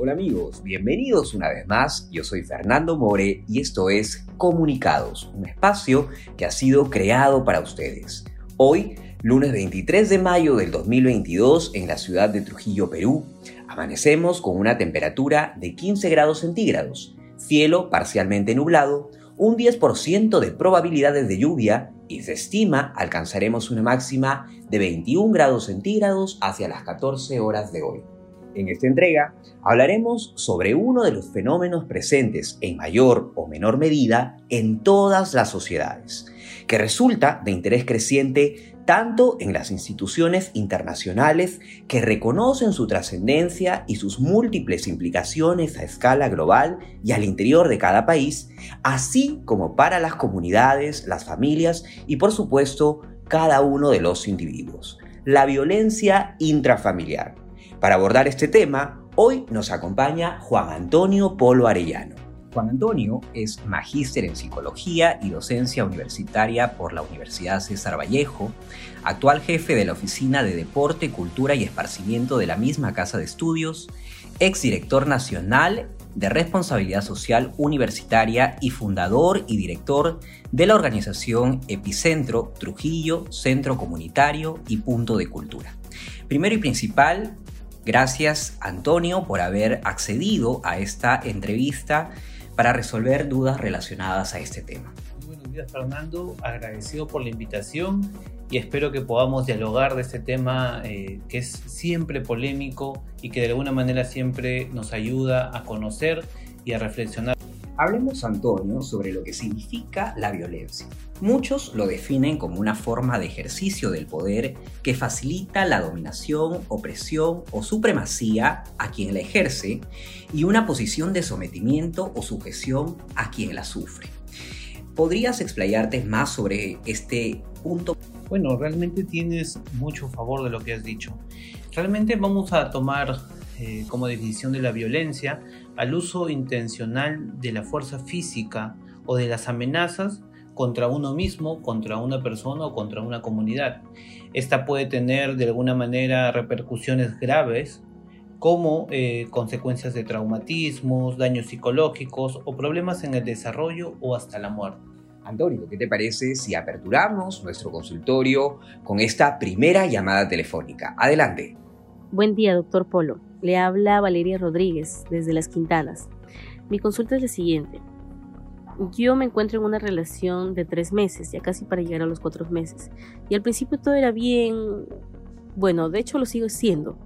Hola amigos, bienvenidos una vez más. Yo soy Fernando More y esto es Comunicados, un espacio que ha sido creado para ustedes. Hoy, lunes 23 de mayo del 2022, en la ciudad de Trujillo, Perú, amanecemos con una temperatura de 15 grados centígrados, cielo parcialmente nublado, un 10% de probabilidades de lluvia y se estima alcanzaremos una máxima de 21 grados centígrados hacia las 14 horas de hoy. En esta entrega hablaremos sobre uno de los fenómenos presentes en mayor o menor medida en todas las sociedades, que resulta de interés creciente tanto en las instituciones internacionales que reconocen su trascendencia y sus múltiples implicaciones a escala global y al interior de cada país, así como para las comunidades, las familias y por supuesto cada uno de los individuos. La violencia intrafamiliar. Para abordar este tema, hoy nos acompaña Juan Antonio Polo Arellano. Juan Antonio es magíster en psicología y docencia universitaria por la Universidad César Vallejo, actual jefe de la Oficina de Deporte, Cultura y Esparcimiento de la misma Casa de Estudios, exdirector nacional de Responsabilidad Social Universitaria y fundador y director de la organización Epicentro Trujillo, Centro Comunitario y Punto de Cultura. Primero y principal, gracias Antonio por haber accedido a esta entrevista para resolver dudas relacionadas a este tema. Muy buenos días Fernando, agradecido por la invitación y espero que podamos dialogar de este tema eh, que es siempre polémico y que de alguna manera siempre nos ayuda a conocer y a reflexionar. Hablemos, Antonio, sobre lo que significa la violencia. Muchos lo definen como una forma de ejercicio del poder que facilita la dominación, opresión o supremacía a quien la ejerce y una posición de sometimiento o sujeción a quien la sufre. ¿Podrías explayarte más sobre este punto? Bueno, realmente tienes mucho favor de lo que has dicho. Realmente vamos a tomar eh, como definición de la violencia al uso intencional de la fuerza física o de las amenazas contra uno mismo, contra una persona o contra una comunidad. Esta puede tener de alguna manera repercusiones graves como eh, consecuencias de traumatismos, daños psicológicos o problemas en el desarrollo o hasta la muerte. Antonio, ¿qué te parece si aperturamos nuestro consultorio con esta primera llamada telefónica? Adelante. Buen día, doctor Polo. Le habla Valeria Rodríguez desde Las Quintanas. Mi consulta es la siguiente. Yo me encuentro en una relación de tres meses, ya casi para llegar a los cuatro meses. Y al principio todo era bien, bueno, de hecho lo sigo siendo,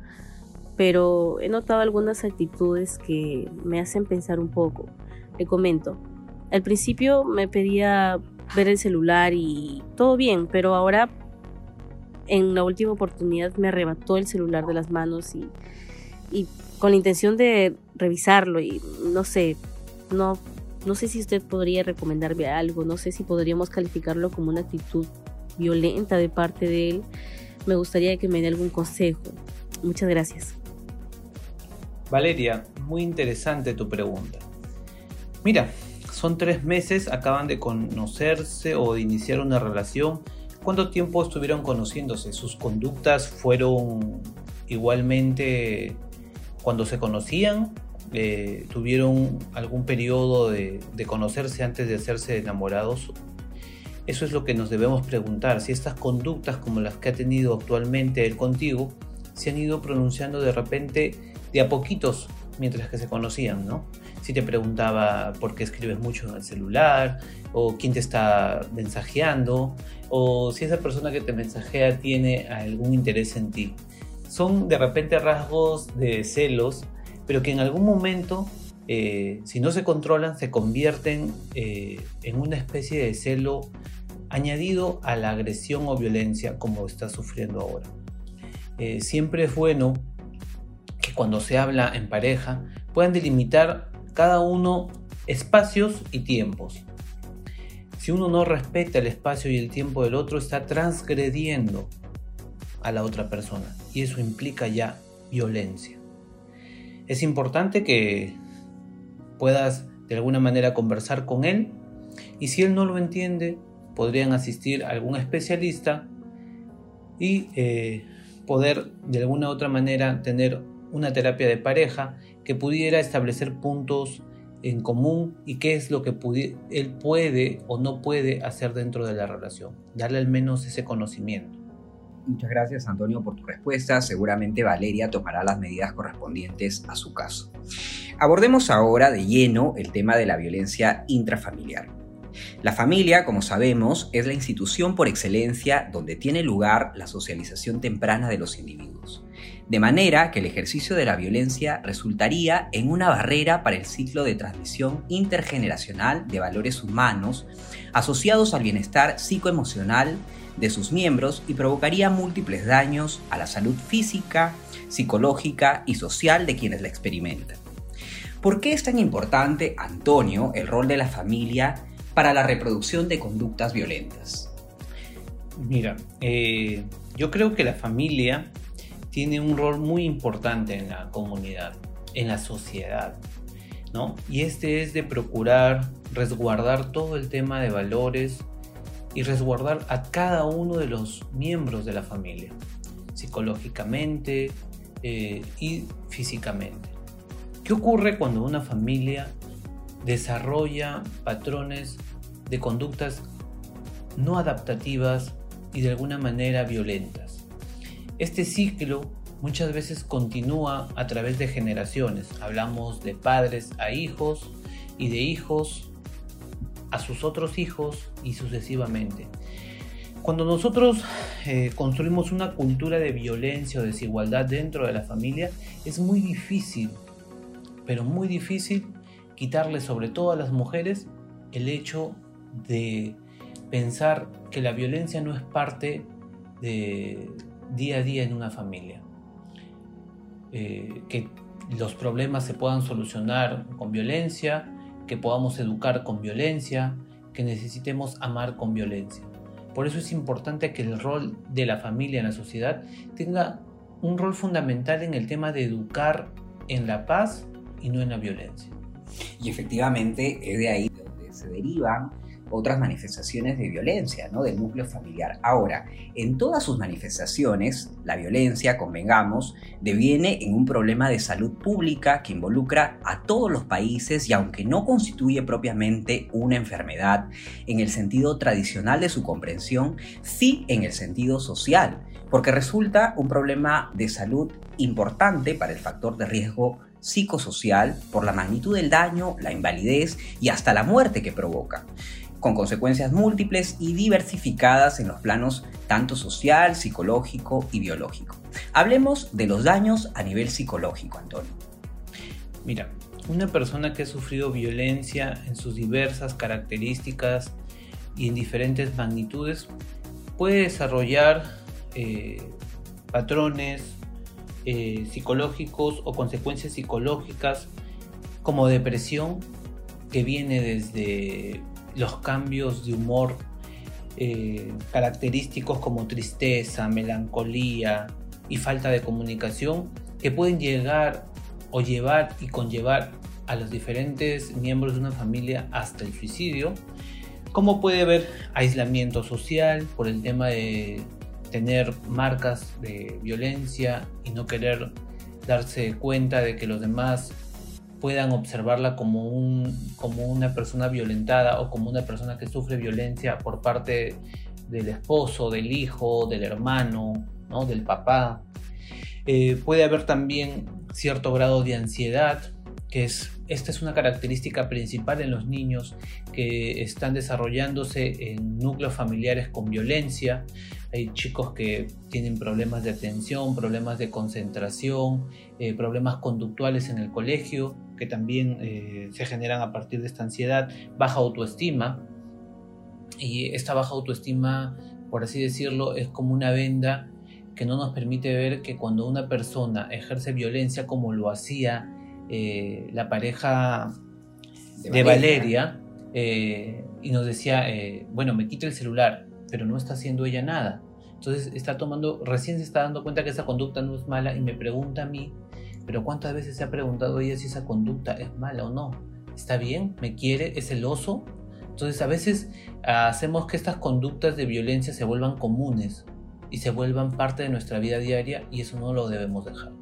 pero he notado algunas actitudes que me hacen pensar un poco. Le comento, al principio me pedía ver el celular y todo bien, pero ahora en la última oportunidad me arrebató el celular de las manos y, y con la intención de revisarlo y no sé, no, no sé si usted podría recomendarme algo, no sé si podríamos calificarlo como una actitud violenta de parte de él. Me gustaría que me dé algún consejo. Muchas gracias. Valeria, muy interesante tu pregunta. Mira, son tres meses, acaban de conocerse o de iniciar una relación. ¿Cuánto tiempo estuvieron conociéndose? ¿Sus conductas fueron igualmente cuando se conocían? Eh, ¿Tuvieron algún periodo de, de conocerse antes de hacerse enamorados? Eso es lo que nos debemos preguntar, si estas conductas como las que ha tenido actualmente él contigo se han ido pronunciando de repente de a poquitos mientras que se conocían, ¿no? si te preguntaba por qué escribes mucho en el celular, o quién te está mensajeando, o si esa persona que te mensajea tiene algún interés en ti. Son de repente rasgos de celos, pero que en algún momento, eh, si no se controlan, se convierten eh, en una especie de celo añadido a la agresión o violencia como está sufriendo ahora. Eh, siempre es bueno que cuando se habla en pareja puedan delimitar cada uno espacios y tiempos. Si uno no respeta el espacio y el tiempo del otro, está transgrediendo a la otra persona y eso implica ya violencia. Es importante que puedas de alguna manera conversar con él y si él no lo entiende, podrían asistir a algún especialista y eh, poder de alguna otra manera tener una terapia de pareja que pudiera establecer puntos en común y qué es lo que él puede o no puede hacer dentro de la relación. Darle al menos ese conocimiento. Muchas gracias Antonio por tu respuesta. Seguramente Valeria tomará las medidas correspondientes a su caso. Abordemos ahora de lleno el tema de la violencia intrafamiliar. La familia, como sabemos, es la institución por excelencia donde tiene lugar la socialización temprana de los individuos de manera que el ejercicio de la violencia resultaría en una barrera para el ciclo de transmisión intergeneracional de valores humanos asociados al bienestar psicoemocional de sus miembros y provocaría múltiples daños a la salud física, psicológica y social de quienes la experimentan. ¿Por qué es tan importante, Antonio, el rol de la familia para la reproducción de conductas violentas? Mira, eh, yo creo que la familia tiene un rol muy importante en la comunidad, en la sociedad, ¿no? Y este es de procurar resguardar todo el tema de valores y resguardar a cada uno de los miembros de la familia, psicológicamente eh, y físicamente. ¿Qué ocurre cuando una familia desarrolla patrones de conductas no adaptativas y de alguna manera violentas? Este ciclo muchas veces continúa a través de generaciones. Hablamos de padres a hijos y de hijos a sus otros hijos y sucesivamente. Cuando nosotros eh, construimos una cultura de violencia o desigualdad dentro de la familia, es muy difícil, pero muy difícil quitarle sobre todo a las mujeres el hecho de pensar que la violencia no es parte de, día a día en una familia. Eh, que los problemas se puedan solucionar con violencia, que podamos educar con violencia, que necesitemos amar con violencia. Por eso es importante que el rol de la familia en la sociedad tenga un rol fundamental en el tema de educar en la paz y no en la violencia. Y efectivamente es de ahí donde se derivan otras manifestaciones de violencia, ¿no? Del núcleo familiar. Ahora, en todas sus manifestaciones, la violencia, convengamos, deviene en un problema de salud pública que involucra a todos los países y aunque no constituye propiamente una enfermedad en el sentido tradicional de su comprensión, sí en el sentido social, porque resulta un problema de salud importante para el factor de riesgo psicosocial por la magnitud del daño, la invalidez y hasta la muerte que provoca con consecuencias múltiples y diversificadas en los planos tanto social, psicológico y biológico. Hablemos de los daños a nivel psicológico, Antonio. Mira, una persona que ha sufrido violencia en sus diversas características y en diferentes magnitudes puede desarrollar eh, patrones eh, psicológicos o consecuencias psicológicas como depresión que viene desde los cambios de humor eh, característicos como tristeza, melancolía y falta de comunicación que pueden llegar o llevar y conllevar a los diferentes miembros de una familia hasta el suicidio, como puede haber aislamiento social por el tema de tener marcas de violencia y no querer darse cuenta de que los demás puedan observarla como, un, como una persona violentada o como una persona que sufre violencia por parte del esposo, del hijo, del hermano, ¿no? del papá. Eh, puede haber también cierto grado de ansiedad, que es, esta es una característica principal en los niños que están desarrollándose en núcleos familiares con violencia. Hay chicos que tienen problemas de atención, problemas de concentración, eh, problemas conductuales en el colegio, que también eh, se generan a partir de esta ansiedad, baja autoestima. Y esta baja autoestima, por así decirlo, es como una venda que no nos permite ver que cuando una persona ejerce violencia como lo hacía eh, la pareja de, Valeria, eh, y nos decía, bueno, me quita el celular, pero no está haciendo ella nada. Entonces está tomando, recién se está dando cuenta que esa conducta no es mala y me pregunta a mí pero ¿cuántas veces se ha preguntado ella si esa conducta es mala o no? ¿Está bien? ¿Me quiere? ¿Es celoso? Entonces a veces ah, hacemos que estas conductas de violencia se vuelvan comunes y se vuelvan parte de nuestra vida diaria y eso no lo debemos dejar.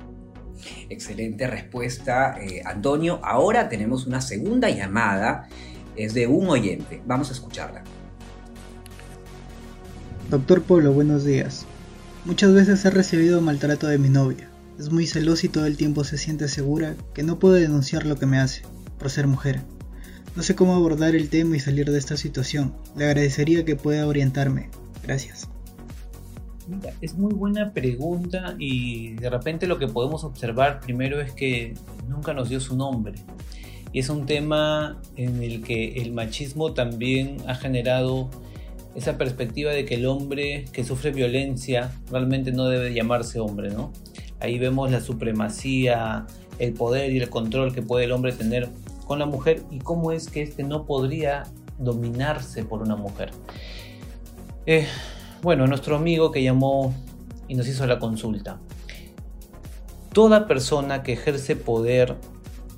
Excelente respuesta, eh, Antonio. Ahora tenemos una segunda llamada. Es de un oyente. Vamos a escucharla. Doctor Polo, buenos días. Muchas veces he recibido maltrato de mi novia. Es muy celosa y todo el tiempo se siente segura que no puedo denunciar lo que me hace, por ser mujer. No sé cómo abordar el tema y salir de esta situación. Le agradecería que pueda orientarme. Gracias. Es muy buena pregunta y de repente lo que podemos observar primero es que nunca nos dio su nombre. Y es un tema en el que el machismo también ha generado esa perspectiva de que el hombre que sufre violencia realmente no debe llamarse hombre, ¿no? Ahí vemos la supremacía, el poder y el control que puede el hombre tener con la mujer y cómo es que este no podría dominarse por una mujer. Eh, bueno, nuestro amigo que llamó y nos hizo la consulta. Toda persona que ejerce poder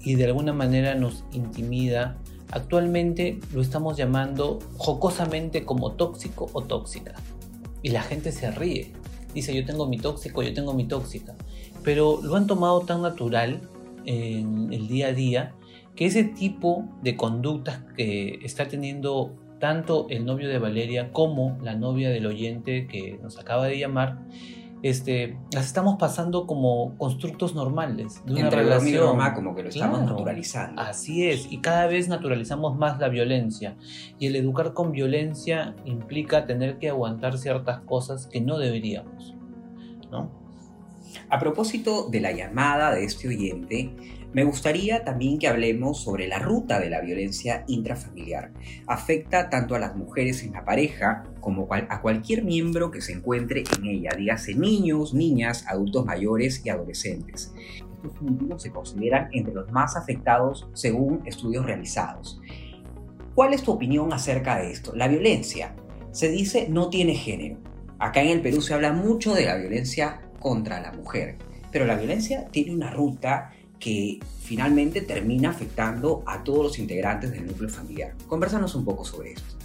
y de alguna manera nos intimida, actualmente lo estamos llamando jocosamente como tóxico o tóxica. Y la gente se ríe. Dice, yo tengo mi tóxico, yo tengo mi tóxica. Pero lo han tomado tan natural en el día a día que ese tipo de conductas que está teniendo tanto el novio de Valeria como la novia del oyente que nos acaba de llamar, este, las estamos pasando como constructos normales de una Entre relación. Como que lo estamos naturalizando. Así es, y cada vez naturalizamos más la violencia. Y el educar con violencia implica tener que aguantar ciertas cosas que no deberíamos. ¿no? A propósito de la llamada de este oyente, me gustaría también que hablemos sobre la ruta de la violencia intrafamiliar. Afecta tanto a las mujeres en la pareja como a cualquier miembro que se encuentre en ella, dígase niños, niñas, adultos mayores y adolescentes. Estos últimos se consideran entre los más afectados según estudios realizados. ¿Cuál es tu opinión acerca de esto? La violencia, se dice, no tiene género. Acá en el Perú se habla mucho de la violencia contra la mujer, pero la violencia tiene una ruta que finalmente termina afectando a todos los integrantes del núcleo familiar. Conversanos un poco sobre esto.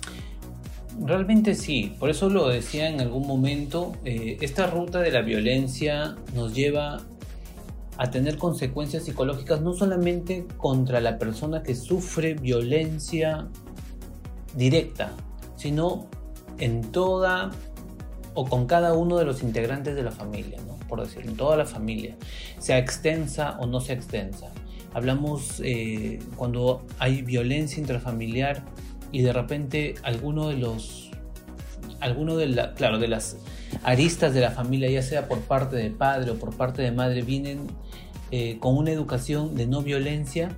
Realmente sí, por eso lo decía en algún momento, eh, esta ruta de la violencia nos lleva a tener consecuencias psicológicas no solamente contra la persona que sufre violencia directa, sino en toda o con cada uno de los integrantes de la familia por decirlo, en toda la familia, sea extensa o no sea extensa. Hablamos eh, cuando hay violencia intrafamiliar y de repente alguno de los, alguno de la, claro, de las aristas de la familia, ya sea por parte de padre o por parte de madre, vienen eh, con una educación de no violencia,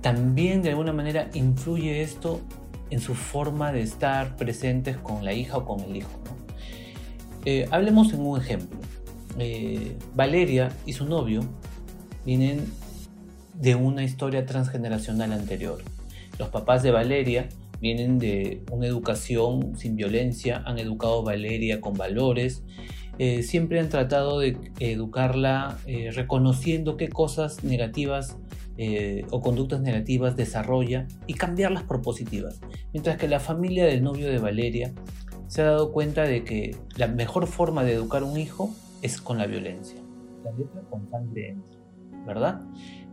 también de alguna manera influye esto en su forma de estar presentes con la hija o con el hijo. Eh, hablemos en un ejemplo. Eh, Valeria y su novio vienen de una historia transgeneracional anterior. Los papás de Valeria vienen de una educación sin violencia, han educado a Valeria con valores, eh, siempre han tratado de educarla eh, reconociendo qué cosas negativas o conductas negativas desarrolla y cambiarlas por positivas. Mientras que la familia del novio de Valeria se ha dado cuenta de que la mejor forma de educar a un hijo es con la violencia. La letra con sangre ¿verdad?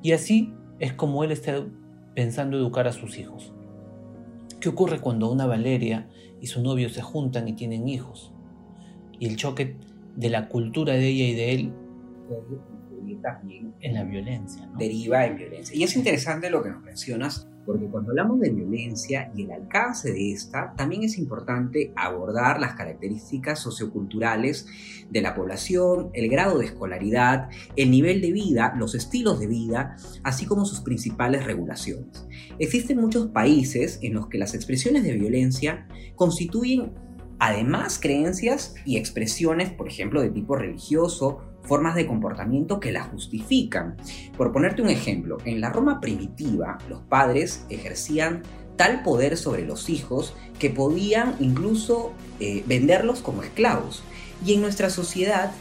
Y así es como él está pensando educar a sus hijos. ¿Qué ocurre cuando una Valeria y su novio se juntan y tienen hijos? Y el choque de la cultura de ella y de él también en la violencia. Deriva en violencia. Y es interesante lo que nos mencionas porque cuando hablamos de violencia y el alcance de esta, también es importante abordar las características socioculturales de la población, el grado de escolaridad, el nivel de vida, los estilos de vida, así como sus principales regulaciones. Existen muchos países en los que las expresiones de violencia constituyen además creencias y expresiones, por ejemplo, de tipo religioso, formas de comportamiento que la justifican. Por ponerte un ejemplo, en la Roma primitiva los padres ejercían tal poder sobre los hijos que podían incluso eh, venderlos como esclavos. Y en nuestra sociedad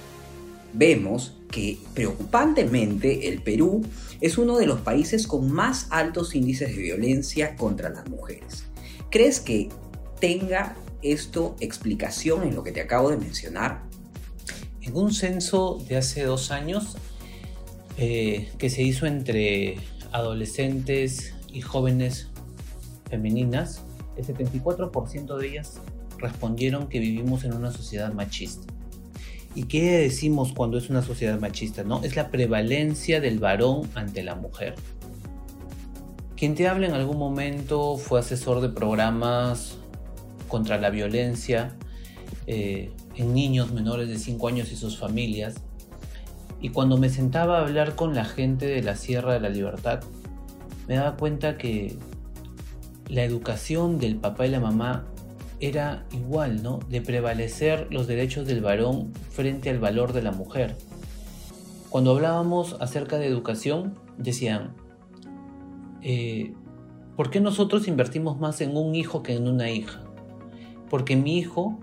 vemos que preocupantemente el Perú es uno de los países con más altos índices de violencia contra las mujeres. ¿Crees que tenga esto explicación en lo que te acabo de mencionar? En un censo de hace dos años eh, que se hizo entre adolescentes y jóvenes femeninas, el 74% de ellas respondieron que vivimos en una sociedad machista. ¿Y qué decimos cuando es una sociedad machista? ¿no? Es la prevalencia del varón ante la mujer. Quien te habla en algún momento fue asesor de programas contra la violencia eh, en niños menores de 5 años y sus familias. Y cuando me sentaba a hablar con la gente de la Sierra de la Libertad, me daba cuenta que la educación del papá y la mamá era igual, ¿no? De prevalecer los derechos del varón frente al valor de la mujer. Cuando hablábamos acerca de educación, decían, eh, ¿por qué nosotros invertimos más en un hijo que en una hija? Porque mi hijo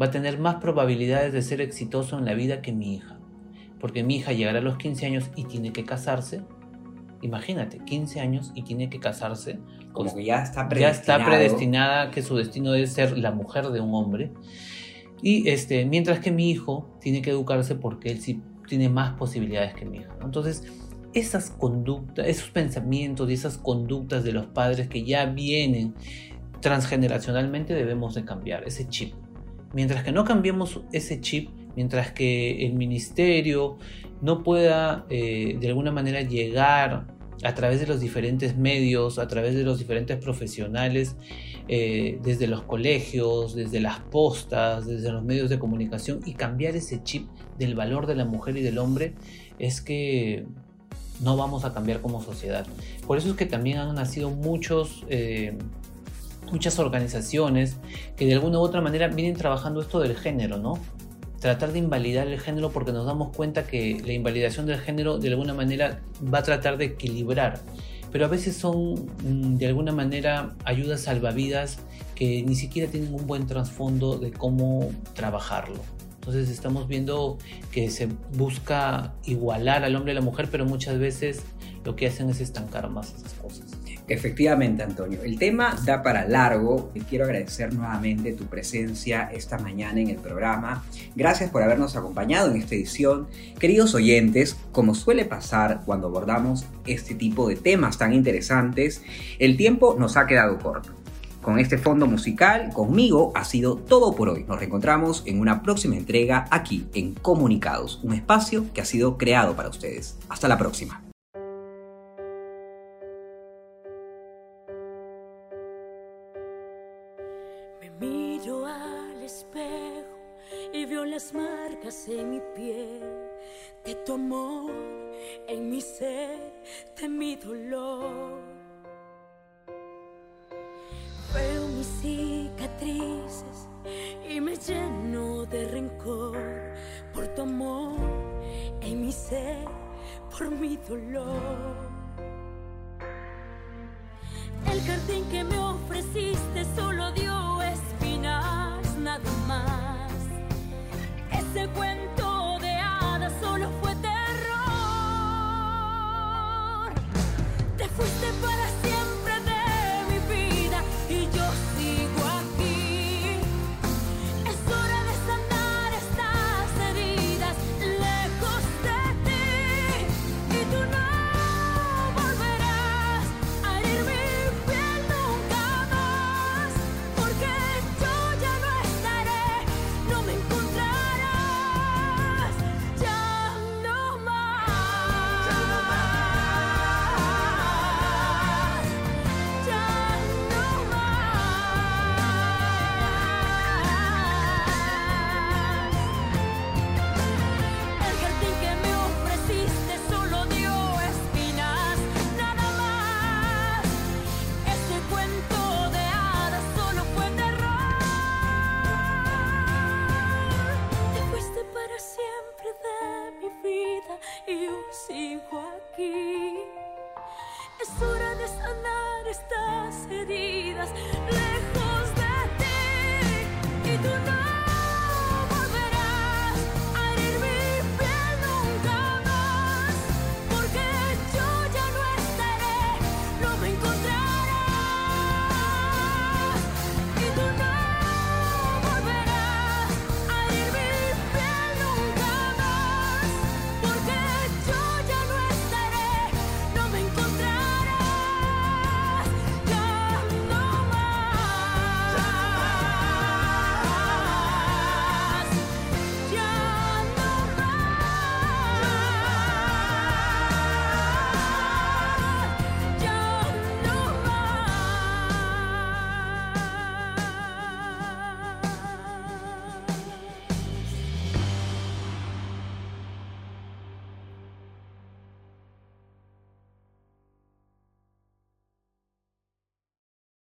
va a tener más probabilidades de ser exitoso en la vida que mi hija. Porque mi hija llegará a los 15 años y tiene que casarse. Imagínate, 15 años y tiene que casarse. Como que ya está Ya está predestinada que su destino debe ser la mujer de un hombre. Y este, mientras que mi hijo tiene que educarse porque él sí tiene más posibilidades que mi hija. Entonces, esas conductas, esos pensamientos y esas conductas de los padres que ya vienen transgeneracionalmente debemos de cambiar ese chip. Mientras que no cambiemos ese chip, mientras que el ministerio no pueda eh, de alguna manera llegar a través de los diferentes medios, a través de los diferentes profesionales, eh, desde los colegios, desde las postas, desde los medios de comunicación y cambiar ese chip del valor de la mujer y del hombre, es que no vamos a cambiar como sociedad. Por eso es que también han nacido muchos... Eh, muchas organizaciones que de alguna u otra manera vienen trabajando esto del género, ¿no? tratar de invalidar el género porque nos damos cuenta que la invalidación del género de alguna manera va a tratar de equilibrar. Pero a veces son mm, de alguna manera ayudas salvavidas que ni siquiera tienen un buen trasfondo de cómo trabajarlo. Entonces estamos viendo que se busca igualar al hombre y a la mujer, pero muchas veces lo que hacen es estancar más esas cosas. Efectivamente, Antonio. El tema da para largo y quiero agradecer nuevamente tu presencia esta mañana en el programa. Gracias por habernos acompañado en esta edición. Queridos oyentes, como suele pasar cuando abordamos este tipo de temas tan interesantes, el tiempo nos ha quedado corto. Con este fondo musical, conmigo ha sido todo por hoy. Nos reencontramos en una próxima entrega aquí en Comunicados, un espacio que ha sido creado para ustedes. Hasta la próxima. En mi piel de tu amor, en mi ser de mi dolor. Veo mis cicatrices y me lleno de rencor por tu amor, en mi ser, por mi dolor. El jardín que me ofreciste solo dio ese cuento de hadas solo fue terror. Te fuiste para